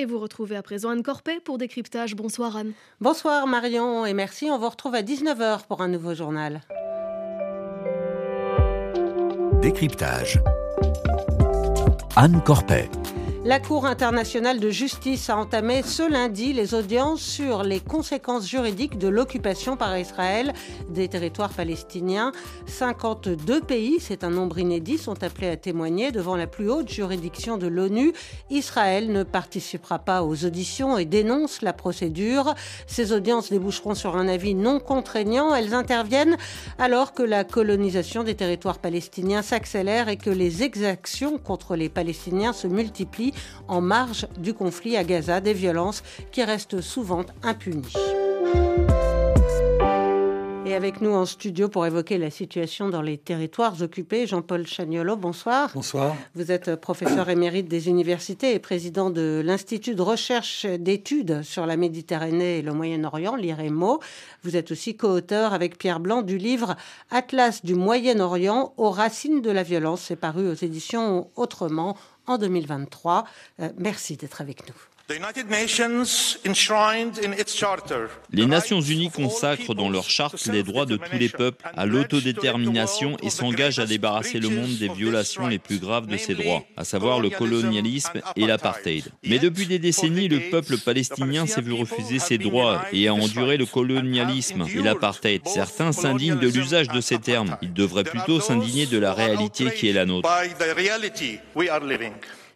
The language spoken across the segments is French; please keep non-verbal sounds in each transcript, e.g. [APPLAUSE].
Et vous retrouvez à présent Anne Corpet pour Décryptage. Bonsoir Anne. Bonsoir Marion et merci. On vous retrouve à 19h pour un nouveau journal. Décryptage. Anne Corpet. La Cour internationale de justice a entamé ce lundi les audiences sur les conséquences juridiques de l'occupation par Israël des territoires palestiniens. 52 pays, c'est un nombre inédit, sont appelés à témoigner devant la plus haute juridiction de l'ONU. Israël ne participera pas aux auditions et dénonce la procédure. Ces audiences déboucheront sur un avis non contraignant. Elles interviennent alors que la colonisation des territoires palestiniens s'accélère et que les exactions contre les Palestiniens se multiplient en marge du conflit à Gaza, des violences qui restent souvent impunies. Et avec nous en studio pour évoquer la situation dans les territoires occupés, Jean-Paul Chagnolo, bonsoir. Bonsoir. Vous êtes professeur émérite des universités et président de l'Institut de recherche d'études sur la Méditerranée et le Moyen-Orient, l'IREMO. Vous êtes aussi co-auteur avec Pierre Blanc du livre Atlas du Moyen-Orient aux racines de la violence. C'est paru aux éditions Autrement en 2023. Euh, merci d'être avec nous. Les Nations Unies consacrent dans leur charte les droits de tous les peuples à l'autodétermination et s'engagent à débarrasser le monde des violations les plus graves de ces droits, à savoir le colonialisme et l'apartheid. Mais depuis des décennies, le peuple palestinien s'est vu refuser ses droits et a enduré le colonialisme et l'apartheid. Certains s'indignent de l'usage de ces termes. Ils devraient plutôt s'indigner de la réalité qui est la nôtre.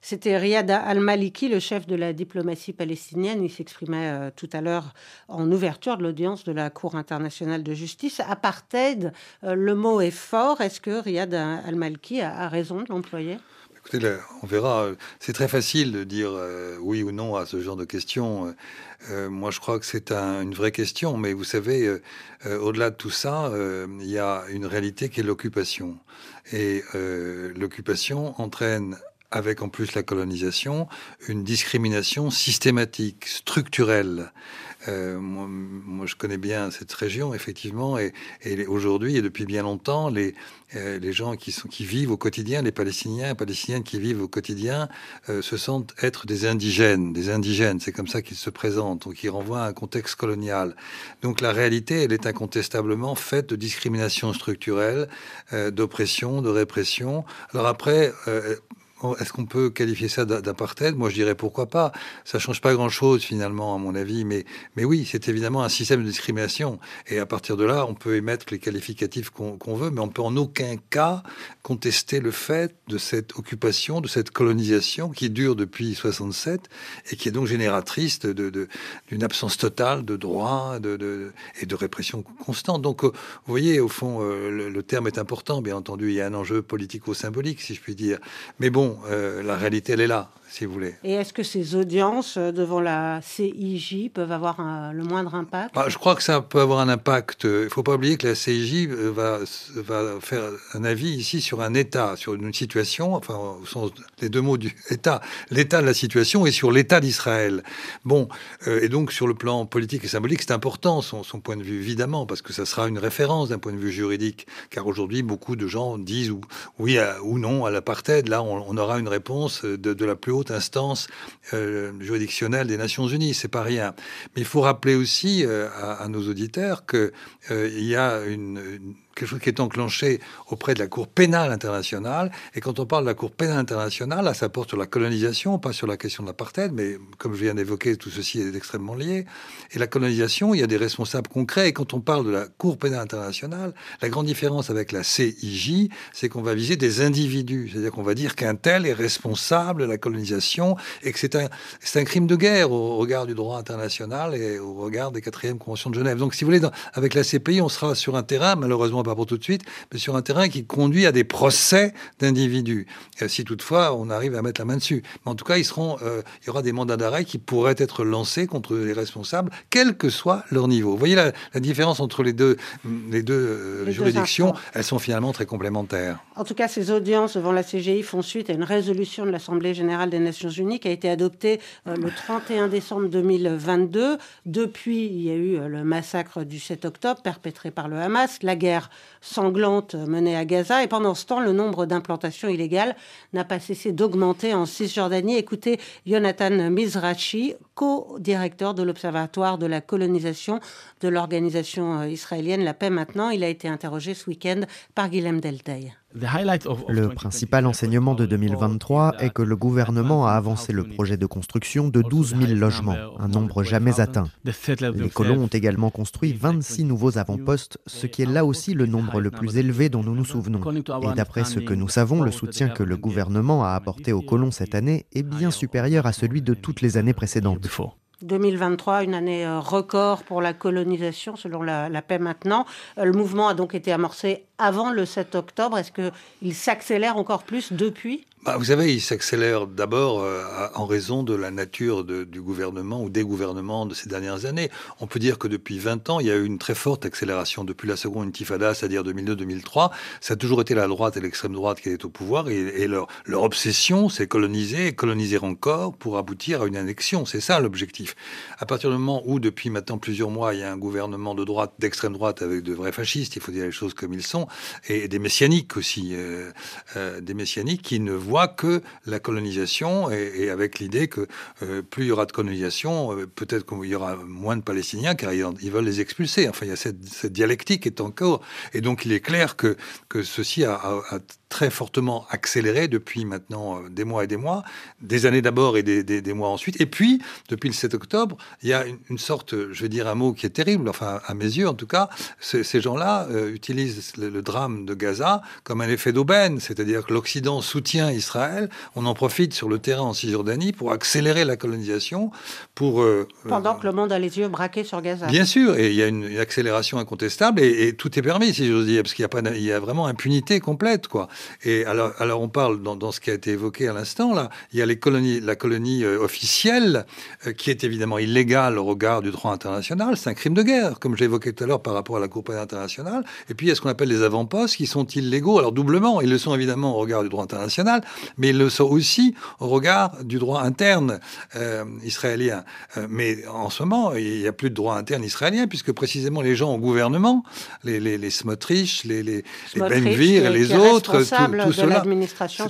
C'était Riyad al-Maliki, le chef de la diplomatie palestinienne. Il s'exprimait euh, tout à l'heure en ouverture de l'audience de la Cour internationale de justice. Apartheid, euh, le mot est fort. Est-ce que Riyad al-Maliki a, raison de l'employer? Écoutez, on verra. C'est très facile de dire euh, oui ou non à ce genre de questions. moi, je crois que c'est une vraie question. Mais vous savez, au-delà de tout ça, il y a une réalité qui est l'occupation. Et l'occupation entraîne avec en plus la colonisation, une discrimination systématique, structurelle. Euh, moi, je connais bien cette région, effectivement, et, aujourd'hui et depuis bien longtemps, les, euh, les gens qui, vivent au quotidien, les Palestiniens et Palestiniennes qui vivent au quotidien, euh, se sentent être des indigènes. Des indigènes, c'est comme ça qu'ils se présentent, donc ils renvoient à un contexte colonial. Donc la réalité, elle est incontestablement faite de discrimination structurelle, d'oppression, de répression. Alors après, est-ce qu'on peut qualifier ça d'apartheid? Moi, je dirais pourquoi pas. Ça change pas grand-chose finalement, à mon avis. Mais, mais oui, c'est évidemment un système de discrimination. Et à partir de là, on peut émettre les qualificatifs qu'on veut, mais on peut en aucun cas contester le fait de cette occupation, de cette colonisation qui dure depuis 67 et qui est donc génératrice d'une de, d'une absence totale de droits de, et de répression constante. Donc, euh, vous voyez, au fond, euh, le, le terme est important. Bien entendu, il y a un enjeu politico-symbolique, si je puis dire. Mais bon, euh, la réalité, elle est là si vous voulez. Et est-ce que ces audiences euh, devant la CIJ peuvent avoir le moindre impact? Bah, Je crois que ça peut avoir un impact. Il ne faut pas oublier que la CIJ euh, va, va faire un avis ici sur un État, sur une situation, enfin, au sens des deux mots du [LAUGHS] État, l'état de la situation et sur l'État d'Israël. Bon, euh, et donc sur le plan politique et symbolique, c'est important son, son, point de vue, évidemment, parce que ça sera une référence d'un point de vue juridique, car aujourd'hui, beaucoup de gens disent oui ou non à l'apartheid. Là, on, aura une réponse de, de la plus haute instance euh, juridictionnelle des Nations Unies, c'est pas rien. Mais il faut rappeler aussi euh, à, nos auditeurs qu'il euh, y a une quelque chose qui est enclenché auprès de la Cour pénale internationale. Et quand on parle de la Cour pénale internationale, là, ça porte sur la colonisation, pas sur la question de l'apartheid, mais comme je viens d'évoquer, tout ceci est extrêmement lié. Et la colonisation, il y a des responsables concrets. Et quand on parle de la Cour pénale internationale, la grande différence avec la CIJ, c'est qu'on va viser des individus. C'est-à-dire qu'on va dire qu'un tel est responsable de la colonisation et que c'est un, crime de guerre au regard du droit international et au regard des quatrièmes conventions de Genève. Donc, si vous voulez, avec la CPI, on sera sur un terrain, malheureusement, pas pour tout de suite, mais sur un terrain qui conduit à des procès d'individus. Si toutefois on arrive à mettre la main dessus. Mais en tout cas, ils seront, euh, il y aura des mandats d'arrêt qui pourraient être lancés contre les responsables, quel que soit leur niveau. Vous voyez la, différence entre les deux, les deux euh, juridictions, elles sont finalement très complémentaires. En tout cas, ces audiences devant la CGI font suite à une résolution de l'Assemblée générale des Nations unies qui a été adoptée euh, le 31 décembre 2022. Depuis, il y a eu le massacre du 7 octobre perpétré par le Hamas, la guerre sanglante menée à Gaza. Et pendant ce temps, le nombre d'implantations illégales n'a pas cessé d'augmenter en Cisjordanie. Écoutez Jonathan Mizrachi, co-directeur de l'Observatoire de la colonisation de l'organisation euh, israélienne La Paix Maintenant. Il a été interrogé ce week-end par Guilhem Deltey. Le principal enseignement de 2023 est que le gouvernement a avancé le projet de construction de 12 000 logements, un nombre jamais atteint. Les colons ont également construit 26 nouveaux avant-postes, ce qui est là aussi le nombre le plus élevé dont nous nous souvenons. Et d'après ce que nous savons, le soutien que le gouvernement a apporté aux colons cette année est bien supérieur à celui de toutes les années précédentes. 2023, une année euh, record pour la colonisation selon la, paix maintenant. Euh, le mouvement a donc été amorcé avant le 7 octobre. Est-ce qu'il s'accélère encore plus depuis? Bah, vous savez, il s'accélère d'abord euh, en raison de la nature du gouvernement ou des gouvernements de ces dernières années. On peut dire que depuis 20 ans, il y a eu une très forte accélération depuis la seconde intifada, c'est-à-dire 2002-2003. Ça a toujours été la droite et l'extrême droite qui étaient au pouvoir et, leur, leur, obsession, c'est coloniser et coloniser encore pour aboutir à une annexion. C'est ça l'objectif. À partir du moment où, depuis maintenant plusieurs mois, il y a un gouvernement de droite, d'extrême droite avec de vrais fascistes, il faut dire les choses comme ils sont, et des messianiques aussi, euh, euh, des messianiques qui ne voient que la colonisation et, avec l'idée que euh, plus il y aura de colonisation, euh, peut-être qu'il y aura moins de Palestiniens car ils, veulent les expulser. Enfin, il y a cette, dialectique est encore. Et donc, il est clair que, que ceci a, très fortement accéléré depuis maintenant euh, des mois et des mois, des années d'abord et des, des, mois ensuite. Et puis, depuis le 7 octobre, il y a une, sorte, je vais dire un mot qui est terrible, enfin à mes yeux en tout cas, ces gens-là utilisent le, le, drame de Gaza comme un effet d'aubaine, c'est-à-dire que l'Occident soutient Israël, on en profite sur le terrain en Cisjordanie pour accélérer la colonisation, pour... Euh, Pendant que le monde a les yeux braqués sur Gaza. Bien sûr, et il y a une, accélération incontestable, et, tout est permis, si j'ose dire, parce qu'il y a, pas, il y a vraiment impunité complète, quoi. Et alors, alors on parle, dans, ce qui a été évoqué à l'instant, là, il y a les colonies, la colonie euh, officielle, euh, qui est évidemment illégale au regard du droit international, c'est un crime de guerre, comme j'ai évoqué tout à l'heure par rapport à la Cour pénale internationale, et puis il y a ce qu'on appelle les avant-postes, qui sont illégaux, alors doublement, ils le sont évidemment au regard du droit international, mais ils le sont aussi au regard du droit interne euh, israélien. Mais en ce moment, il n'y a plus de droit interne israélien, puisque précisément les gens au gouvernement, les, les, les Smotrich, les, les, les Benvir et les autres, tout, cela.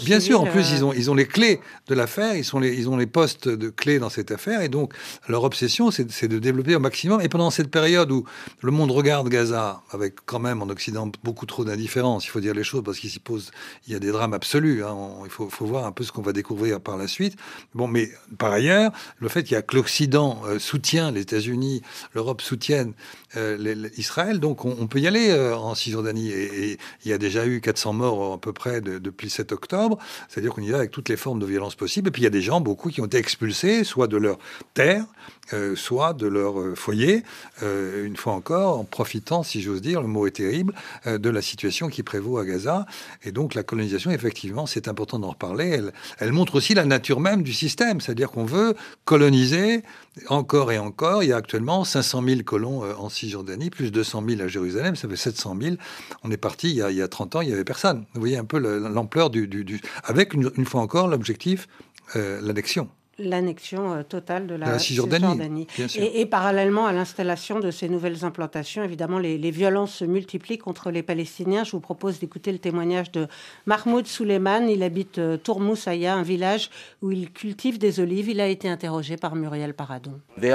Bien sûr, en plus, euh, ils, ont, ils ont les clés de l'affaire, ils, sont les, ils ont les postes de clés dans cette affaire, et donc leur obsession, c'est de développer au maximum. Et pendant cette période où le monde regarde Gaza, avec quand même en Occident beaucoup trop d'indifférence, il faut dire les choses, parce qu'il s'y pose, il y a des drames absolus, hein, il faut, faut voir un peu ce qu'on va découvrir par la suite. Bon, mais par ailleurs, le fait qu'il y a que l'Occident euh, soutient, les États-Unis, l'Europe soutiennent euh, Israël, donc on, peut y aller euh, en Cisjordanie. Et, il y a déjà eu 400 morts à peu près depuis le 7 octobre, c'est-à-dire qu'on y va avec toutes les formes de violence possibles. Et puis il y a des gens, beaucoup, qui ont été expulsés, soit de leur terre, euh, soit de leur euh, foyer, euh, une fois encore, en profitant, si j'ose dire, le mot est terrible, de la situation qui prévaut à Gaza. Et donc la colonisation, effectivement, c'est important d'en reparler, elle montre aussi la nature même du système, c'est-à-dire qu'on veut coloniser encore et encore. Il y a actuellement 500 000 colons en Cisjordanie, plus 200 000 à Jérusalem, ça fait 700 000. On est parti il y a, il y a 30 ans, il n'y avait personne. Vous voyez un peu l'ampleur du, Avec, une, une fois encore, l'objectif, l'annexion l'annexion euh, totale de la, Cisjordanie. Et, parallèlement à l'installation de ces nouvelles implantations, évidemment, les, violences se multiplient contre les Palestiniens. Je vous propose d'écouter le témoignage de Mahmoud Souleyman. Il habite euh, Tourmoussaïa, un village où il cultive des olives. Il a été interrogé par Muriel Paradon. Uh,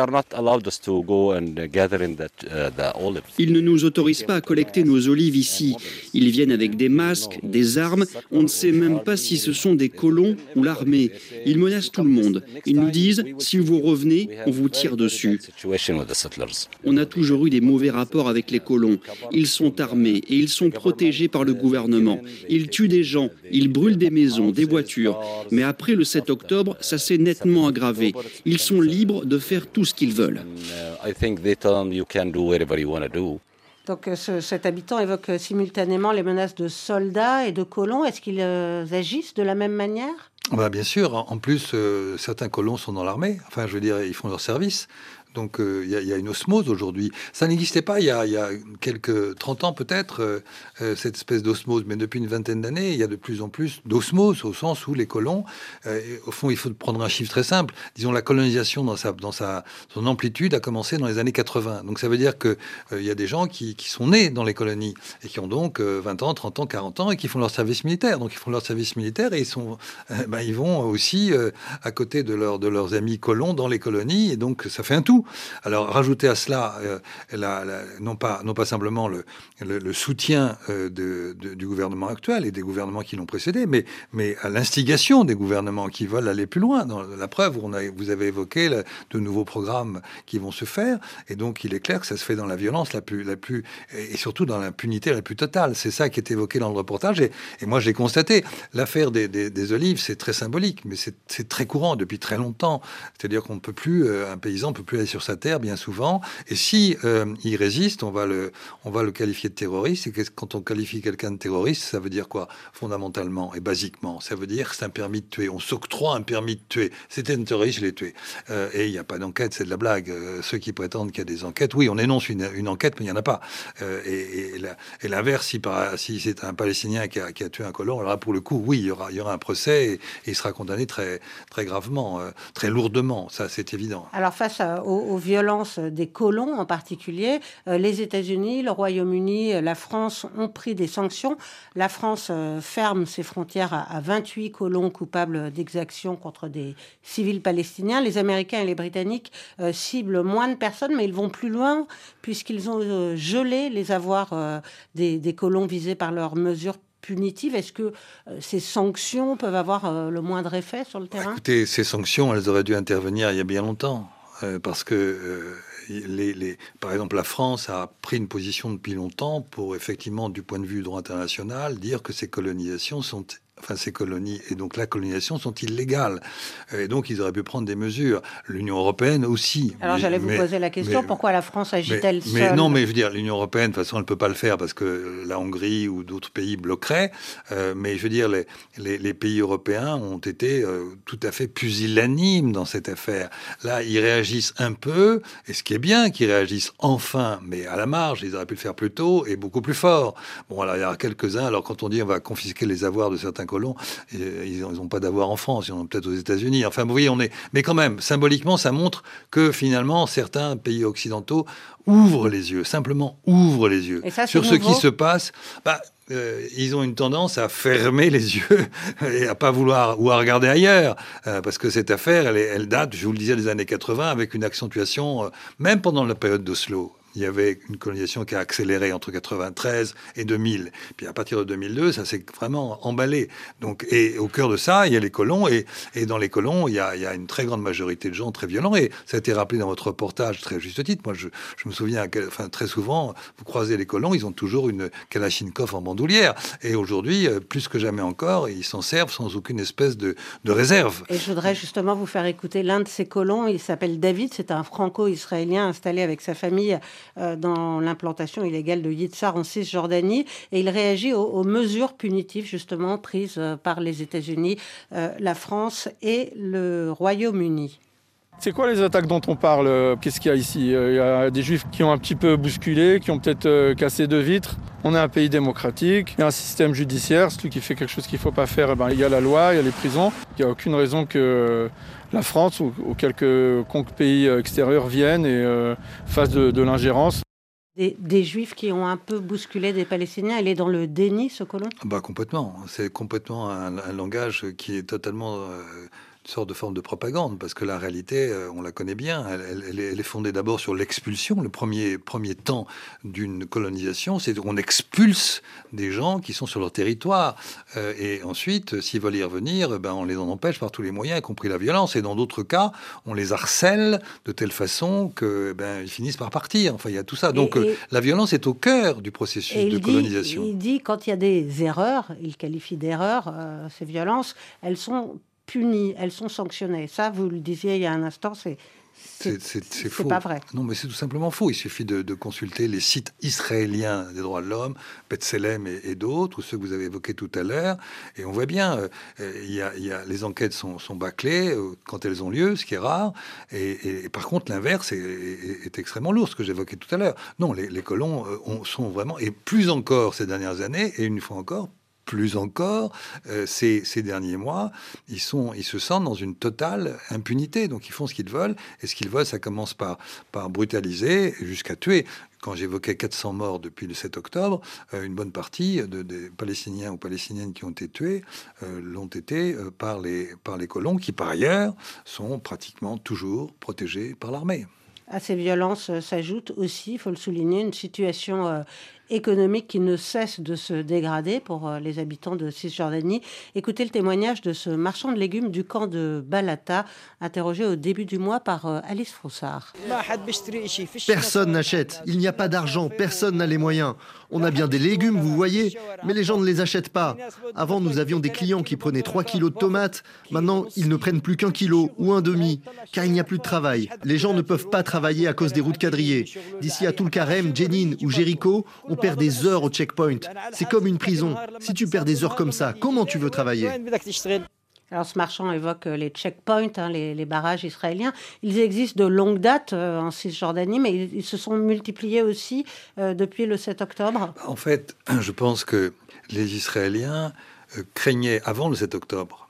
Ils ne nous autorisent pas à collecter nos olives ici. Ils viennent avec des masques, des armes. On ne sait même pas si ce sont des colons ou l'armée. Ils menacent tout le monde. Ils nous disent, si vous revenez, on vous tire dessus. On a toujours eu des mauvais rapports avec les colons. Ils sont armés et ils sont protégés par le gouvernement. Ils tuent des gens, ils brûlent des maisons, des voitures. Mais après le 7 octobre, ça s'est nettement aggravé. Ils sont libres de faire tout ce qu'ils veulent. Donc cet habitant évoque simultanément les menaces de soldats et de colons. Est-ce qu'ils agissent de la même manière? Bah, Bien sûr. En plus, certains colons sont dans l'armée. Enfin, je veux dire, ils font leur service. Donc euh, il y, a une osmose aujourd'hui. Ça n'existait pas il y, a, quelques 30 ans peut-être, euh, euh, cette espèce d'osmose, mais depuis une vingtaine d'années, il y a de plus en plus d'osmose, au sens où les colons, au fond, il faut prendre un chiffre très simple, disons la colonisation dans, sa, son amplitude a commencé dans les années 80. Donc ça veut dire qu'il il y a des gens qui, sont nés dans les colonies et qui ont donc 20 ans, 30 ans, 40 ans et qui font leur service militaire. Donc ils font leur service militaire et ils, sont, ben, ils vont aussi à côté de, de leurs amis colons dans les colonies et donc ça fait un tout. Alors, rajouter à cela, euh, non, pas, non pas simplement le, le, soutien euh, du gouvernement actuel et des gouvernements qui l'ont précédé, mais, mais à l'instigation des gouvernements qui veulent aller plus loin. Dans la preuve, vous avez évoqué de nouveaux programmes qui vont se faire, et donc il est clair que ça se fait dans la violence la plus, la plus et surtout dans l'impunité la plus totale. C'est ça qui est évoqué dans le reportage, et, et moi j'ai constaté l'affaire des, des, olives, c'est très symbolique, mais c'est très courant depuis très longtemps. C'est-à-dire qu'on ne peut plus, euh, un paysan ne peut plus aller sur sa terre bien souvent. Et si euh, il résiste, on va le, on va le qualifier de terroriste. Et quand on qualifie quelqu'un de terroriste, ça veut dire quoi? Fondamentalement et basiquement, ça veut dire c'est un permis de tuer. On s'octroie un permis de tuer. C'était un terroriste, je l'ai tué. Euh, et il n'y a pas d'enquête, c'est de la blague. Euh, ceux qui prétendent qu'il y a des enquêtes, oui, on énonce une, enquête, mais il n'y en a pas. et, l'inverse, si, si c'est un Palestinien qui a, qui a, tué un colon, alors là, pour le coup, oui, il y aura, il y aura un procès et, il sera condamné très, très gravement, très lourdement. Ça, c'est évident. Alors face aux violence des colons en particulier. Euh, les États-Unis, le Royaume-Uni, euh, la France ont pris des sanctions. La France euh, ferme ses frontières à, 28 colons coupables d'exactions contre des civils palestiniens. Les Américains et les Britanniques ciblent moins de personnes, mais ils vont plus loin puisqu'ils ont gelé les avoirs des, des colons visés par leurs mesures punitives. Est-ce que ces sanctions peuvent avoir le moindre effet sur le terrain? Écoutez, ces sanctions, elles auraient dû intervenir il y a bien longtemps. Euh, parce que euh, par exemple la France a pris une position depuis longtemps pour effectivement du point de vue du droit international dire que ces colonisations sont enfin ces colonies et donc la colonisation sont illégales. Et donc ils auraient pu prendre des mesures. L'Union européenne aussi. Alors j'allais vous poser la question, pourquoi la France agit-elle seule Mais non, mais je veux dire, l'Union européenne, de toute façon, elle ne peut pas le faire parce que la Hongrie ou d'autres pays bloqueraient. Euh, mais je veux dire, les, les, pays européens ont été euh, tout à fait pusillanimes dans cette affaire. Là, ils réagissent un peu, et ce qui est bien qu'ils réagissent enfin, mais à la marge, ils auraient pu le faire plus tôt et beaucoup plus fort. Bon, alors il y a quelques-uns, alors quand on dit on va confisquer les avoirs de certains colons, ils n'ont pas d'avoir en France, ils en ont peut-être aux États-Unis. Enfin, vous voyez, on est. Mais quand même, symboliquement, ça montre que finalement, certains pays occidentaux ouvrent les yeux, simplement ouvrent les yeux sur ce qui se passe. Bah, euh, ils ont une tendance à fermer les yeux [LAUGHS] et à pas vouloir ou à regarder ailleurs, euh, parce que cette affaire, elle, elle, date, je vous le disais, des années 80, avec une accentuation, euh, même pendant la période d'Oslo il y avait une colonisation qui a accéléré entre 93 et 2000. Puis à partir de 2002, ça s'est vraiment emballé. Donc, et au cœur de ça, il y a les colons, et, et dans les colons, il y, a, il y, a, une très grande majorité de gens très violents. Et ça a été rappelé dans votre reportage très juste titre. Moi, je, je me souviens, enfin, très souvent, vous croisez les colons, ils ont toujours une Kalachnikov en bandoulière. Et aujourd'hui, euh, plus que jamais encore, ils s'en servent sans aucune espèce de, de réserve. Et je voudrais justement vous faire écouter l'un de ces colons. Il s'appelle David. C'est un franco-israélien installé avec sa famille dans l'implantation illégale de Yitzhar en Cisjordanie et il réagit aux, mesures punitives justement prises euh, par les États-Unis, euh, la France et le Royaume-Uni. C'est quoi les attaques dont on parle Qu'est-ce qu'il y a ici Il y a des juifs qui ont un petit peu bousculé, qui ont peut-être cassé deux vitres. On est un pays démocratique, il y a un système judiciaire, celui qui fait quelque chose qu'il ne faut pas faire, eh ben, il y a la loi, il y a les prisons. Il n'y a aucune raison que la France ou, quelques pays extérieurs viennent et euh, fassent de, l'ingérence. Des, juifs qui ont un peu bousculé des Palestiniens, il est dans le déni, ce colon? Bah Complètement. C'est complètement un, langage qui est totalement euh, sorte de forme de propagande, parce que la réalité, euh, on la connaît bien, elle, est fondée d'abord sur l'expulsion. Le premier, premier temps d'une colonisation, c'est qu'on expulse des gens qui sont sur leur territoire. Euh, et ensuite, s'ils veulent y revenir, ben, on les en empêche par tous les moyens, y compris la violence. Et dans d'autres cas, on les harcèle de telle façon que ben, ils finissent par partir. Enfin, il y a tout ça. Donc euh, la violence est au cœur du processus de colonisation. il dit, quand il y a des erreurs, il qualifie d'erreurs ces violences, elles sont punies, elles sont sanctionnées. Ça, vous le disiez il y a un instant, c'est c'est faux. pas vrai. Non, mais c'est tout simplement faux. Il suffit de, consulter les sites israéliens des droits de l'homme, Betselem et, d'autres, ou ceux que vous avez évoqués tout à l'heure. Et on voit bien, euh, il y, a, les enquêtes sont, bâclées euh, quand elles ont lieu, ce qui est rare. Et, par contre, l'inverse est, extrêmement lourd, ce que j'évoquais tout à l'heure. Non, les, colons euh, sont vraiment, et plus encore ces dernières années, et une fois encore, plus encore, euh, ces, derniers mois, ils, sont, ils se sentent dans une totale impunité. Donc ils font ce qu'ils veulent. Et ce qu'ils veulent, ça commence par, brutaliser jusqu'à tuer. Quand j'évoquais 400 morts depuis le 7 octobre, euh, une bonne partie de, des Palestiniens ou Palestiniennes qui ont été tués euh, l'ont été par, les, par les colons qui, par ailleurs, sont pratiquement toujours protégés par l'armée. À ces violences s'ajoute aussi, il faut le souligner, une situation économique qui ne cesse de se dégrader pour euh, les habitants de Cisjordanie. Écoutez le témoignage de ce marchand de légumes du camp de Balata, interrogé au début du mois par euh, Alice Froussard. Personne n'achète, il n'y a pas d'argent, personne n'a les moyens. On a bien des légumes, vous voyez, mais les gens ne les achètent pas. Avant, nous avions des clients qui prenaient 3 kilos de tomates. Maintenant, ils ne prennent plus qu'un kilo ou un demi, car il n'y a plus de travail. Les gens ne peuvent pas travailler à cause des routes quadrillées. D'ici à Toulkarem, Jenin ou Jéricho, on perd des heures au checkpoint. C'est comme une prison. Si tu perds des heures comme ça, comment tu veux travailler? Alors ce marchand évoque euh, les checkpoints, hein, les, barrages israéliens. Ils existent de longue date euh, en Cisjordanie, mais ils, se sont multipliés aussi euh, depuis le 7 octobre. En fait, [CLEARS THROAT] je pense que les Israéliens craignaient avant le 7 octobre,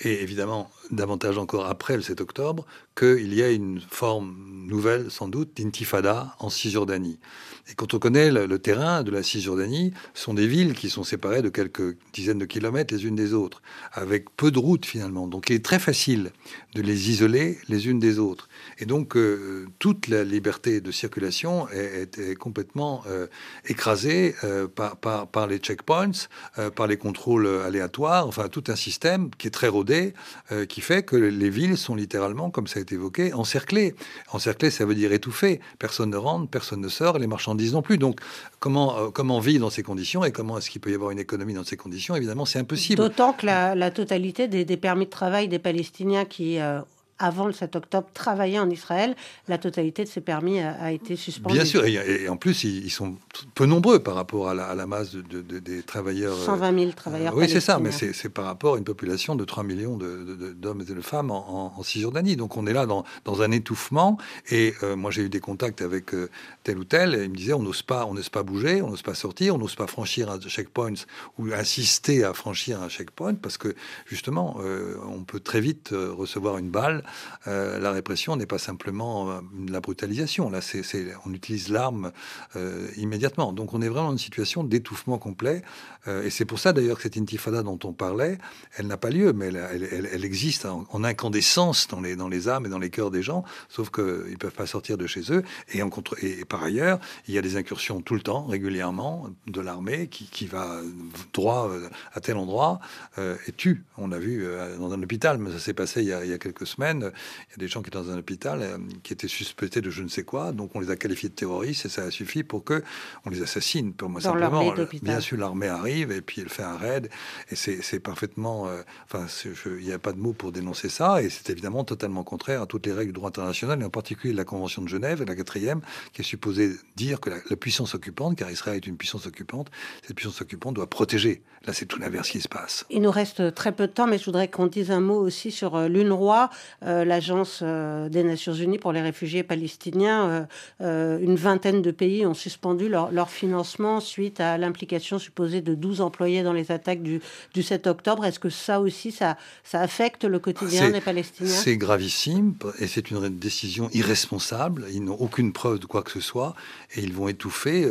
et évidemment davantage encore après le 7 octobre, qu'il y ait une forme nouvelle, sans doute, d'intifada en Cisjordanie. Et quand on connaît le, terrain de la Cisjordanie, ce sont des villes qui sont séparées de quelques dizaines de kilomètres les unes des autres, avec peu de routes finalement. Donc il est très facile de les isoler les unes des autres. Et donc euh, toute la liberté de circulation est, complètement euh, écrasée euh, par, par, les checkpoints, par les contrôles aléatoires, enfin tout un système qui est très rodé, qui fait que les villes sont littéralement, comme ça a été évoqué, encerclées. Encerclées, ça veut dire étouffées. Personne ne rentre, personne ne sort, les marchands disent non plus. Donc, comment, euh, comment vivre dans ces conditions et comment est-ce qu'il peut y avoir une économie dans ces conditions? Évidemment, c'est impossible. D'autant que la, totalité des, permis de travail des Palestiniens qui euh, avant le 7 octobre, travailler en Israël. La totalité de ces permis a, été suspendue. Bien sûr, et, en plus, ils, sont peu nombreux par rapport à la, masse de, des travailleurs. 120 000 travailleurs. oui, c'est ça, mais c'est par rapport à une population de 3 millions d'hommes et de femmes en, Cisjordanie. Donc on est là dans, dans un étouffement. Et euh, moi, j'ai eu des contacts avec euh, tel ou tel, et ils me disaient on n'ose pas, on n'ose pas bouger, on n'ose pas sortir, on n'ose pas franchir un checkpoint ou insister à franchir un checkpoint parce que justement, euh, on peut très vite recevoir une balle euh, la répression n'est pas simplement euh, la brutalisation. Là, on utilise l'arme euh, immédiatement. Donc, on est vraiment dans une situation d'étouffement complet. et c'est pour ça, d'ailleurs, que cette intifada dont on parlait, elle n'a pas lieu, mais elle, existe en, incandescence dans les, dans âmes et dans les cœurs des gens, sauf qu'ils ne peuvent pas sortir de chez eux. Et, par ailleurs, il y a des incursions tout le temps, régulièrement, de l'armée qui, va droit à tel endroit et tue. On l'a vu dans un hôpital, mais ça s'est passé il y a quelques semaines il y a des gens qui étaient dans un hôpital euh, qui étaient suspectés de je ne sais quoi, donc on les a qualifiés de terroristes et ça a suffi pour que on les assassine. Pour moi, simplement, bien sûr, l'armée arrive et puis elle fait un raid et c'est parfaitement. Euh, enfin, il n'y a pas de mots pour dénoncer ça et c'est évidemment totalement contraire à toutes les règles du droit international et en particulier la Convention de Genève, la quatrième, qui est supposée dire que la, la puissance occupante, car Israël est une puissance occupante, cette puissance occupante doit protéger. Là, c'est tout l'inverse qui se passe. Il nous reste très peu de temps, mais je voudrais qu'on dise un mot aussi sur euh, l'UNRWA, l'agence euh, des Nations Unies pour les réfugiés palestiniens, euh, euh, une vingtaine de pays ont suspendu leur, financement suite à l'implication supposée de 12 employés dans les attaques du, 7 octobre. Est-ce que ça aussi, ça, ça affecte le quotidien des Palestiniens? C'est gravissime et c'est une décision irresponsable. Ils n'ont aucune preuve de quoi que ce soit et ils vont étouffer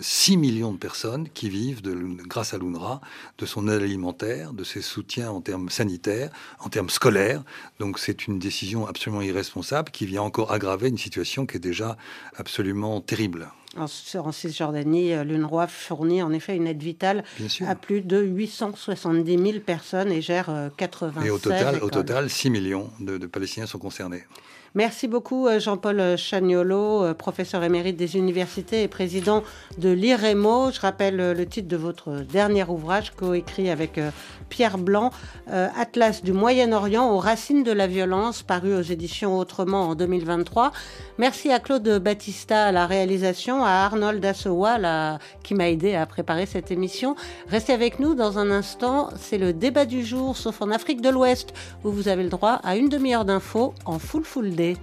6 millions de personnes qui vivent de, grâce à l'UNRWA de son aide alimentaire, de ses soutiens en termes sanitaires, en termes scolaires. Donc c'est une décision absolument irresponsable qui vient encore aggraver une situation qui est déjà absolument terrible. En, Cisjordanie, l'UNRWA fournit en effet une aide vitale à plus de 870 000 personnes et gère 96 Et au total, au total 6 millions de Palestiniens sont concernés. Merci beaucoup euh, Jean-Paul Chagnolo, euh, professeur émérite des universités et président de l'IREMO. Je rappelle euh, le titre de votre dernier ouvrage coécrit avec Pierre Blanc, Atlas du Moyen-Orient aux racines de la violence, paru aux éditions Autrement en 2023. Merci à Claude Battista à la réalisation, à Arnold Assowa qui m'a aidé à préparer cette émission. Restez avec nous dans un instant, c'est le débat du jour, sauf en Afrique de l'Ouest, où vous avez le droit à une demi-heure d'infos en full full day.